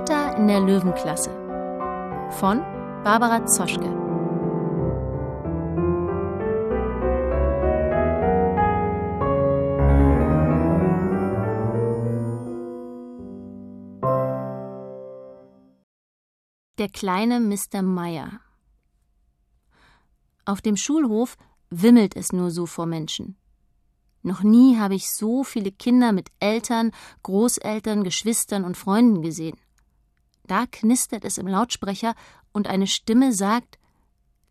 Greta in der Löwenklasse von Barbara Zoschke. Der kleine Mr. Meyer. Auf dem Schulhof wimmelt es nur so vor Menschen. Noch nie habe ich so viele Kinder mit Eltern, Großeltern, Geschwistern und Freunden gesehen. Da knistert es im Lautsprecher und eine Stimme sagt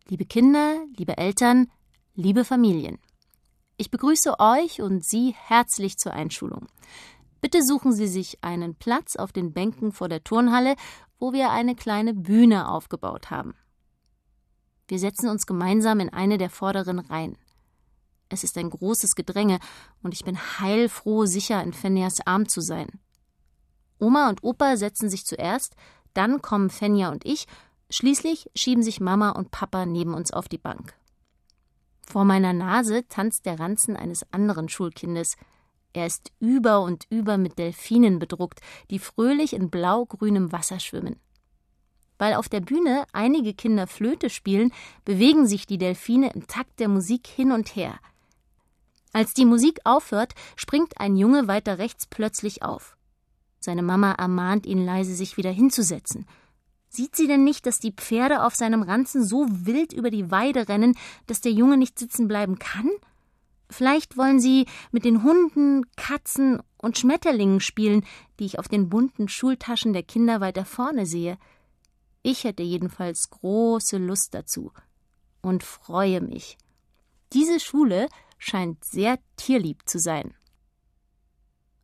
Liebe Kinder, liebe Eltern, liebe Familien. Ich begrüße euch und Sie herzlich zur Einschulung. Bitte suchen Sie sich einen Platz auf den Bänken vor der Turnhalle, wo wir eine kleine Bühne aufgebaut haben. Wir setzen uns gemeinsam in eine der vorderen Reihen. Es ist ein großes Gedränge, und ich bin heilfroh, sicher in Fenjas Arm zu sein. Oma und Opa setzen sich zuerst, dann kommen Fenja und ich, schließlich schieben sich Mama und Papa neben uns auf die Bank. Vor meiner Nase tanzt der Ranzen eines anderen Schulkindes. Er ist über und über mit Delfinen bedruckt, die fröhlich in blau-grünem Wasser schwimmen. Weil auf der Bühne einige Kinder Flöte spielen, bewegen sich die Delfine im Takt der Musik hin und her. Als die Musik aufhört, springt ein Junge weiter rechts plötzlich auf. Seine Mama ermahnt ihn leise, sich wieder hinzusetzen. Sieht sie denn nicht, dass die Pferde auf seinem Ranzen so wild über die Weide rennen, dass der Junge nicht sitzen bleiben kann? Vielleicht wollen sie mit den Hunden, Katzen und Schmetterlingen spielen, die ich auf den bunten Schultaschen der Kinder weiter vorne sehe. Ich hätte jedenfalls große Lust dazu und freue mich. Diese Schule scheint sehr tierlieb zu sein.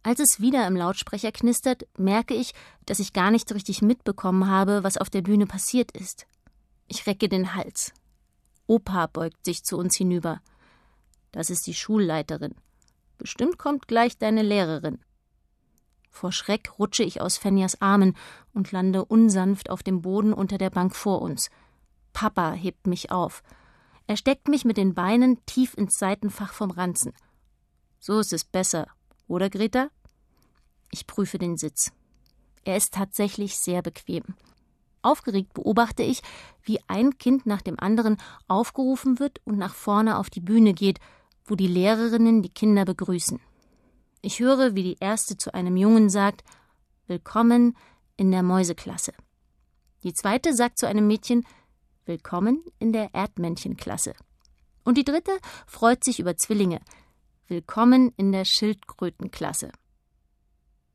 Als es wieder im Lautsprecher knistert, merke ich, dass ich gar nicht richtig mitbekommen habe, was auf der Bühne passiert ist. Ich recke den Hals. Opa beugt sich zu uns hinüber. Das ist die Schulleiterin. Bestimmt kommt gleich deine Lehrerin. Vor Schreck rutsche ich aus Fenjas Armen und lande unsanft auf dem Boden unter der Bank vor uns. Papa hebt mich auf. Er steckt mich mit den Beinen tief ins Seitenfach vom Ranzen. So ist es besser, oder Greta? Ich prüfe den Sitz. Er ist tatsächlich sehr bequem. Aufgeregt beobachte ich, wie ein Kind nach dem anderen aufgerufen wird und nach vorne auf die Bühne geht, wo die Lehrerinnen die Kinder begrüßen. Ich höre, wie die erste zu einem Jungen sagt Willkommen in der Mäuseklasse. Die zweite sagt zu einem Mädchen Willkommen in der Erdmännchenklasse. Und die dritte freut sich über Zwillinge. Willkommen in der Schildkrötenklasse.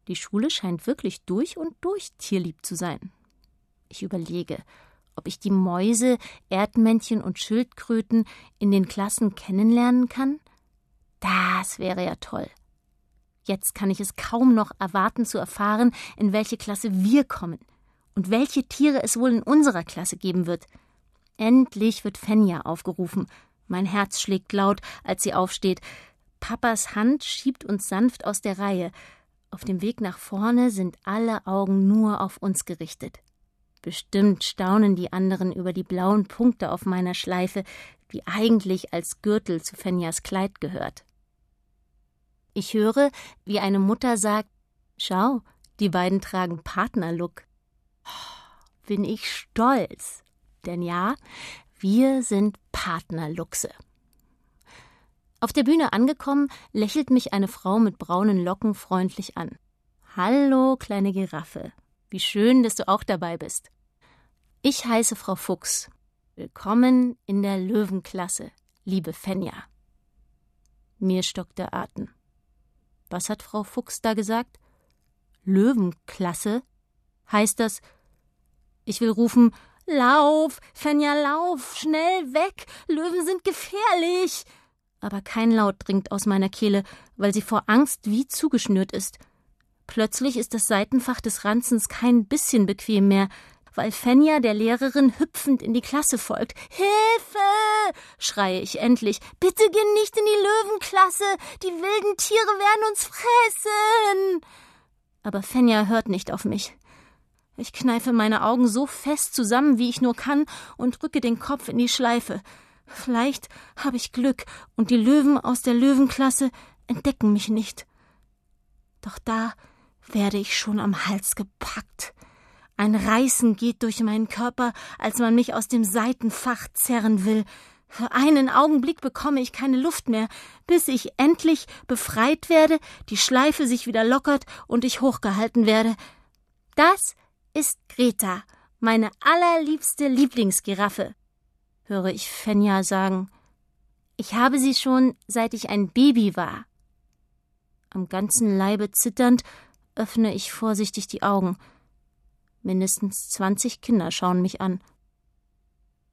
Die Schule scheint wirklich durch und durch tierlieb zu sein. Ich überlege, ob ich die Mäuse, Erdmännchen und Schildkröten in den Klassen kennenlernen kann? Das wäre ja toll. Jetzt kann ich es kaum noch erwarten zu erfahren, in welche Klasse wir kommen und welche Tiere es wohl in unserer Klasse geben wird. Endlich wird Fenja aufgerufen. Mein Herz schlägt laut, als sie aufsteht. Papas Hand schiebt uns sanft aus der Reihe. Auf dem Weg nach vorne sind alle Augen nur auf uns gerichtet. Bestimmt staunen die anderen über die blauen Punkte auf meiner Schleife, die eigentlich als Gürtel zu Fenjas Kleid gehört. Ich höre, wie eine Mutter sagt: Schau, die beiden tragen Partnerlook. Bin ich stolz. Denn ja, wir sind Partnerluchse. Auf der Bühne angekommen, lächelt mich eine Frau mit braunen Locken freundlich an. Hallo, kleine Giraffe. Wie schön, dass du auch dabei bist. Ich heiße Frau Fuchs. Willkommen in der Löwenklasse, liebe Fenja. Mir stockt der Atem. Was hat Frau Fuchs da gesagt? Löwenklasse? Heißt das, ich will rufen, Lauf, Fenja, lauf, schnell weg, Löwen sind gefährlich. Aber kein Laut dringt aus meiner Kehle, weil sie vor Angst wie zugeschnürt ist. Plötzlich ist das Seitenfach des Ranzens kein bisschen bequem mehr, weil Fenja der Lehrerin hüpfend in die Klasse folgt. Hilfe! schreie ich endlich. Bitte geh nicht in die Löwenklasse! Die wilden Tiere werden uns fressen! Aber Fenja hört nicht auf mich. Ich kneife meine Augen so fest zusammen, wie ich nur kann, und drücke den Kopf in die Schleife. Vielleicht habe ich Glück, und die Löwen aus der Löwenklasse entdecken mich nicht. Doch da werde ich schon am Hals gepackt. Ein Reißen geht durch meinen Körper, als man mich aus dem Seitenfach zerren will. Für einen Augenblick bekomme ich keine Luft mehr, bis ich endlich befreit werde, die Schleife sich wieder lockert und ich hochgehalten werde. Das ist Greta, meine allerliebste Lieblingsgiraffe, höre ich Fenja sagen. Ich habe sie schon, seit ich ein Baby war. Am ganzen Leibe zitternd öffne ich vorsichtig die Augen. Mindestens zwanzig Kinder schauen mich an.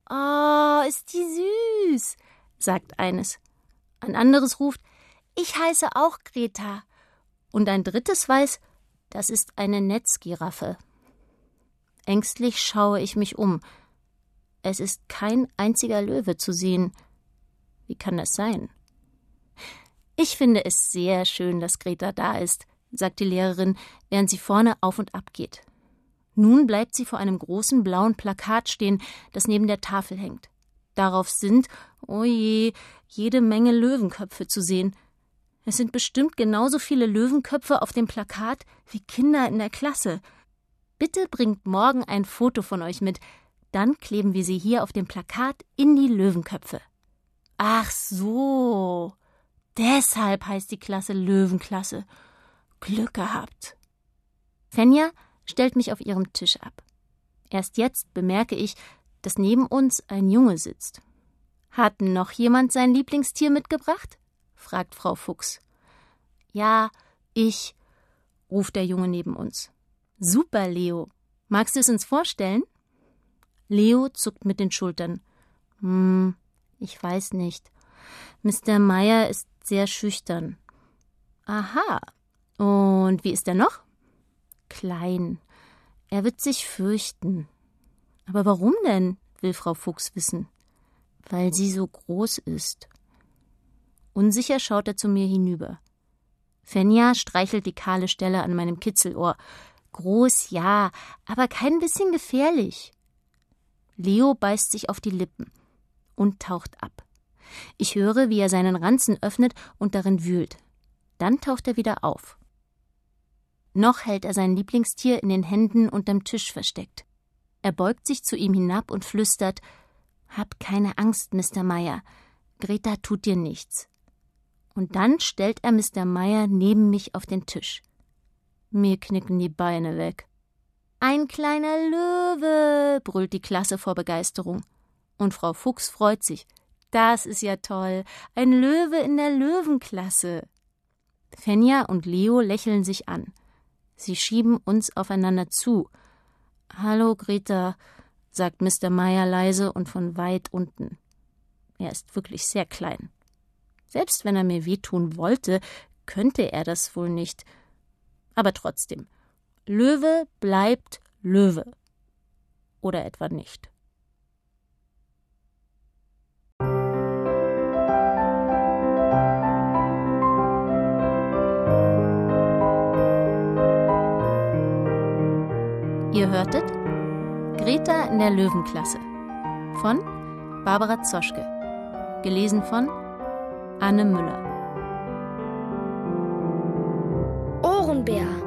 Oh, ist die süß, sagt eines. Ein anderes ruft, ich heiße auch Greta. Und ein drittes weiß, das ist eine Netzgiraffe. Ängstlich schaue ich mich um. Es ist kein einziger Löwe zu sehen. Wie kann das sein? Ich finde es sehr schön, dass Greta da ist, sagt die Lehrerin, während sie vorne auf und ab geht. Nun bleibt sie vor einem großen blauen Plakat stehen, das neben der Tafel hängt. Darauf sind, oje, oh jede Menge Löwenköpfe zu sehen. Es sind bestimmt genauso viele Löwenköpfe auf dem Plakat wie Kinder in der Klasse. Bitte bringt morgen ein Foto von euch mit, dann kleben wir sie hier auf dem Plakat in die Löwenköpfe. Ach so. Deshalb heißt die Klasse Löwenklasse. Glück gehabt. Fenja stellt mich auf ihrem Tisch ab. Erst jetzt bemerke ich, dass neben uns ein Junge sitzt. Hat noch jemand sein Lieblingstier mitgebracht? fragt Frau Fuchs. Ja, ich, ruft der Junge neben uns. Super, Leo. Magst du es uns vorstellen? Leo zuckt mit den Schultern. Hm, ich weiß nicht. Mr. Meyer ist sehr schüchtern. Aha. Und wie ist er noch? klein. Er wird sich fürchten. Aber warum denn? will Frau Fuchs wissen. Weil sie so groß ist. Unsicher schaut er zu mir hinüber. Fenja streichelt die kahle Stelle an meinem Kitzelohr. Groß ja, aber kein bisschen gefährlich. Leo beißt sich auf die Lippen und taucht ab. Ich höre, wie er seinen Ranzen öffnet und darin wühlt. Dann taucht er wieder auf. Noch hält er sein Lieblingstier in den Händen unterm Tisch versteckt. Er beugt sich zu ihm hinab und flüstert Hab keine Angst, Mr. Meyer. Greta tut dir nichts. Und dann stellt er Mr. Meyer neben mich auf den Tisch. Mir knicken die Beine weg. Ein kleiner Löwe, brüllt die Klasse vor Begeisterung. Und Frau Fuchs freut sich. Das ist ja toll. Ein Löwe in der Löwenklasse. Fenja und Leo lächeln sich an. Sie schieben uns aufeinander zu. Hallo, Greta, sagt Mr. Meyer leise und von weit unten. Er ist wirklich sehr klein. Selbst wenn er mir wehtun wollte, könnte er das wohl nicht. Aber trotzdem, Löwe bleibt Löwe. Oder etwa nicht. Ihr hörtet Greta in der Löwenklasse von Barbara Zoschke. Gelesen von Anne Müller. Ohrenbär.